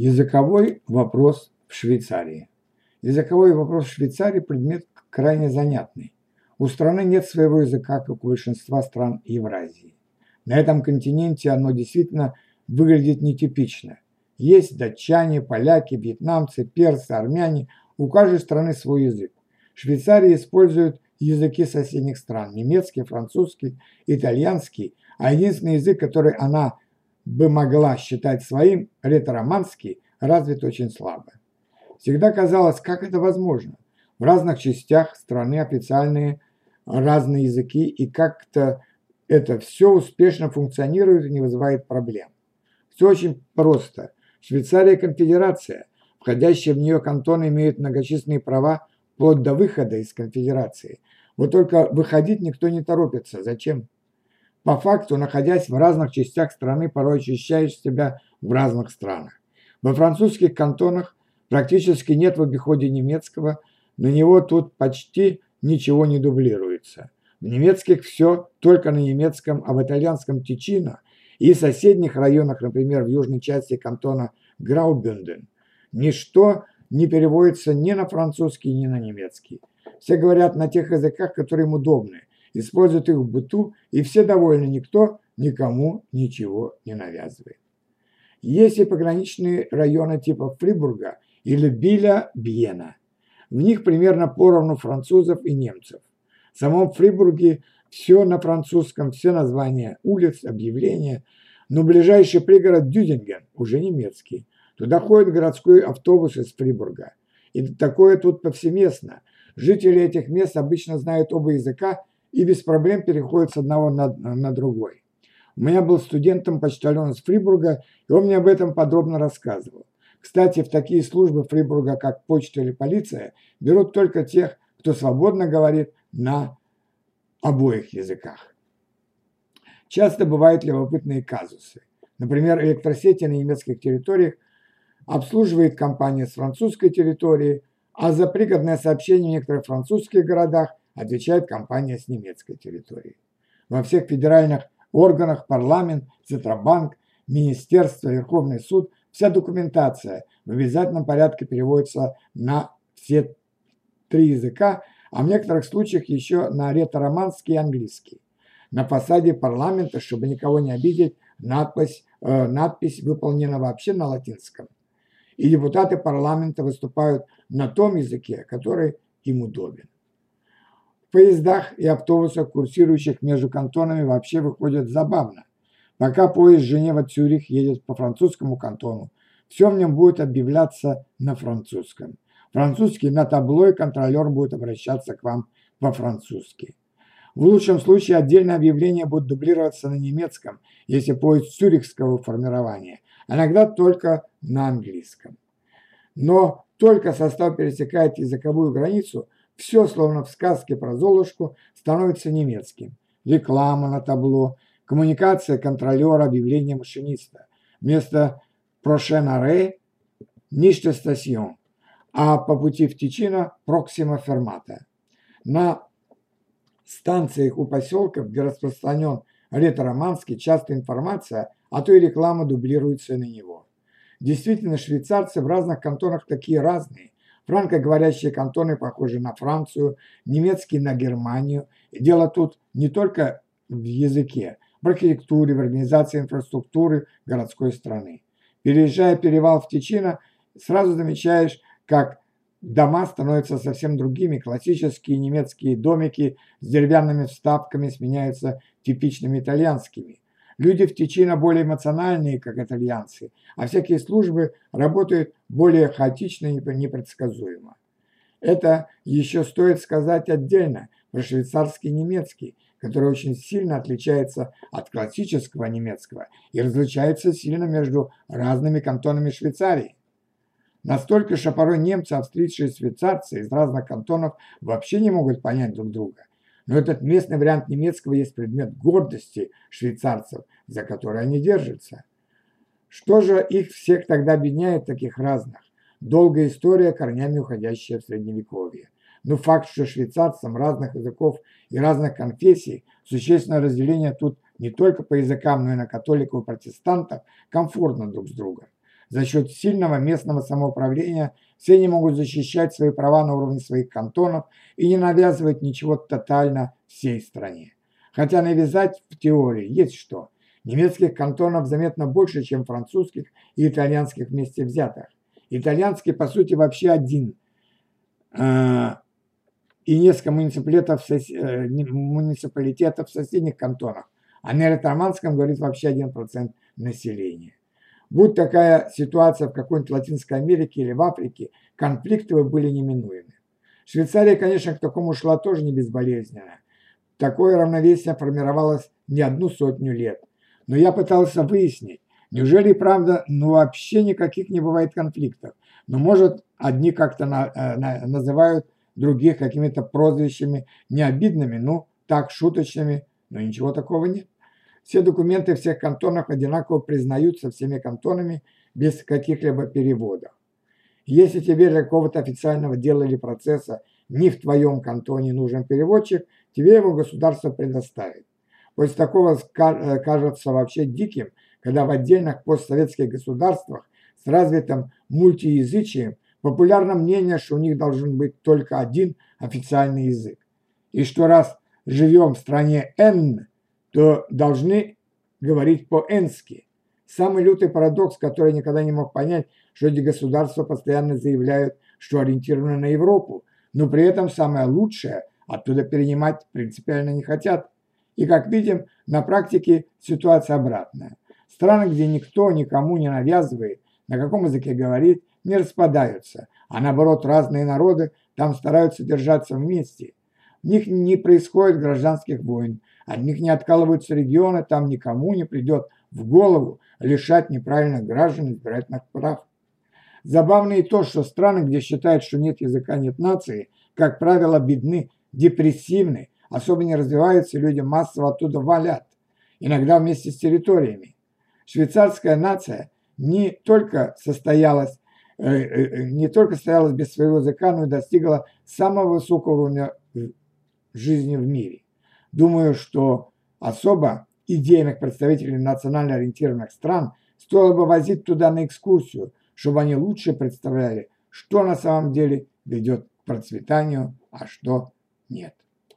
Языковой вопрос в Швейцарии. Языковой вопрос в Швейцарии предмет крайне занятный. У страны нет своего языка, как у большинства стран Евразии. На этом континенте оно действительно выглядит нетипично. Есть датчане, поляки, вьетнамцы, персы, армяне. У каждой страны свой язык. Швейцария использует языки соседних стран – немецкий, французский, итальянский, а единственный язык, который она бы могла считать своим, ретро-романский, развит очень слабо. Всегда казалось, как это возможно? В разных частях страны официальные разные языки, и как-то это все успешно функционирует и не вызывает проблем. Все очень просто. Швейцария – конфедерация. Входящие в нее кантоны имеют многочисленные права вплоть до выхода из конфедерации. Вот только выходить никто не торопится. Зачем? По факту, находясь в разных частях страны, порой ощущаешь себя в разных странах. Во французских кантонах практически нет в обиходе немецкого, на него тут почти ничего не дублируется. В немецких все только на немецком, а в итальянском Тичино и соседних районах, например, в южной части кантона Граубюнден, ничто не переводится ни на французский, ни на немецкий. Все говорят на тех языках, которые им удобны, используют их в быту, и все довольны, никто никому ничего не навязывает. Есть и пограничные районы типа Фрибурга или Биля-Бьена. В них примерно поровну французов и немцев. В самом Фрибурге все на французском, все названия улиц, объявления, но ближайший пригород Дюдинген уже немецкий. Туда ходит городской автобус из Фрибурга. И такое тут повсеместно. Жители этих мест обычно знают оба языка и без проблем переходят с одного на, на другой. У меня был студентом почтальон из Фрибурга, и он мне об этом подробно рассказывал. Кстати, в такие службы Фрибурга, как почта или полиция, берут только тех, кто свободно говорит на обоих языках. Часто бывают любопытные казусы. Например, электросети на немецких территориях обслуживает компания с французской территории, а за пригодное сообщение в некоторых французских городах отвечает компания с немецкой территории. Во всех федеральных органах парламент, Центробанк, Министерство, Верховный суд вся документация в обязательном порядке переводится на все три языка, а в некоторых случаях еще на ретро-романский и английский. На фасаде парламента, чтобы никого не обидеть, надпись, э, надпись выполнена вообще на латинском. И депутаты парламента выступают на том языке, который им удобен. Поездах и автобусах, курсирующих между кантонами, вообще выходит забавно. Пока поезд Женева-Цюрих едет по французскому кантону, все в нем будет объявляться на французском. Французский на табло и контролер будет обращаться к вам по-французски. В лучшем случае отдельное объявление будет дублироваться на немецком, если поезд цюрихского формирования, а иногда только на английском. Но только состав пересекает языковую границу, все, словно в сказке про Золушку, становится немецким. Реклама на табло, коммуникация контролера, объявление машиниста. Вместо «прошенаре» – «ниште стасьон», а по пути в Тичино – «проксима фермата». На станциях у поселков, где распространен ретро-романский, часто информация, а то и реклама дублируется на него. Действительно, швейцарцы в разных кантонах такие разные, Франкоговорящие кантоны похожи на Францию, немецкие на Германию. И дело тут не только в языке, в архитектуре, в организации инфраструктуры городской страны. Переезжая перевал в Тичино, сразу замечаешь, как дома становятся совсем другими. Классические немецкие домики с деревянными вставками сменяются типичными итальянскими. Люди в Тичино более эмоциональные, как итальянцы, а всякие службы работают более хаотично и непредсказуемо. Это еще стоит сказать отдельно про швейцарский немецкий, который очень сильно отличается от классического немецкого и различается сильно между разными кантонами Швейцарии. Настолько, что порой немцы, австрийцы и швейцарцы из разных кантонов вообще не могут понять друг друга. Но этот местный вариант немецкого есть предмет гордости швейцарцев, за который они держатся. Что же их всех тогда объединяет таких разных? Долгая история, корнями уходящая в Средневековье. Но факт, что швейцарцам разных языков и разных конфессий существенное разделение тут не только по языкам, но и на католиков и протестантов комфортно друг с другом. За счет сильного местного самоуправления все они могут защищать свои права на уровне своих кантонов и не навязывать ничего тотально всей стране. Хотя навязать в теории есть что. Немецких кантонов заметно больше, чем французских и итальянских вместе взятых. Итальянский, по сути, вообще один. А, и несколько э, муниципалитетов в соседних кантонах. А на ретроманском говорит вообще 1% населения. Будь такая ситуация в какой-нибудь Латинской Америке или в Африке, конфликты бы были неминуемы. Швейцария, конечно, к такому шла тоже не безболезненно. Такое равновесие формировалось не одну сотню лет. Но я пытался выяснить, неужели правда, ну вообще никаких не бывает конфликтов. Но может одни как-то на, э, на, называют других какими-то прозвищами необидными, ну так, шуточными, но ничего такого нет. Все документы всех кантонов одинаково признаются всеми кантонами без каких-либо переводов. Если тебе для какого-то официального дела или процесса не в твоем кантоне нужен переводчик, тебе его государство предоставит. После такого э, кажется вообще диким, когда в отдельных постсоветских государствах с развитым мультиязычием популярно мнение, что у них должен быть только один официальный язык. И что раз живем в стране N, то должны говорить по-энски. Самый лютый парадокс, который никогда не мог понять, что эти государства постоянно заявляют, что ориентированы на Европу, но при этом самое лучшее оттуда перенимать принципиально не хотят. И, как видим, на практике ситуация обратная. Страны, где никто никому не навязывает, на каком языке говорит, не распадаются, а наоборот разные народы там стараются держаться вместе. В них не происходит гражданских войн, от них не откалываются регионы, там никому не придет в голову лишать неправильных граждан избирательных прав. Забавно и то, что страны, где считают, что нет языка, нет нации, как правило, бедны, депрессивны, особо не развиваются, люди массово оттуда валят, иногда вместе с территориями. Швейцарская нация не только состоялась, э, э, не только стоялась без своего языка, но и достигла самого высокого уровня жизни в мире. Думаю, что особо идейных представителей национально ориентированных стран стоило бы возить туда на экскурсию, чтобы они лучше представляли, что на самом деле ведет к процветанию, а что нет.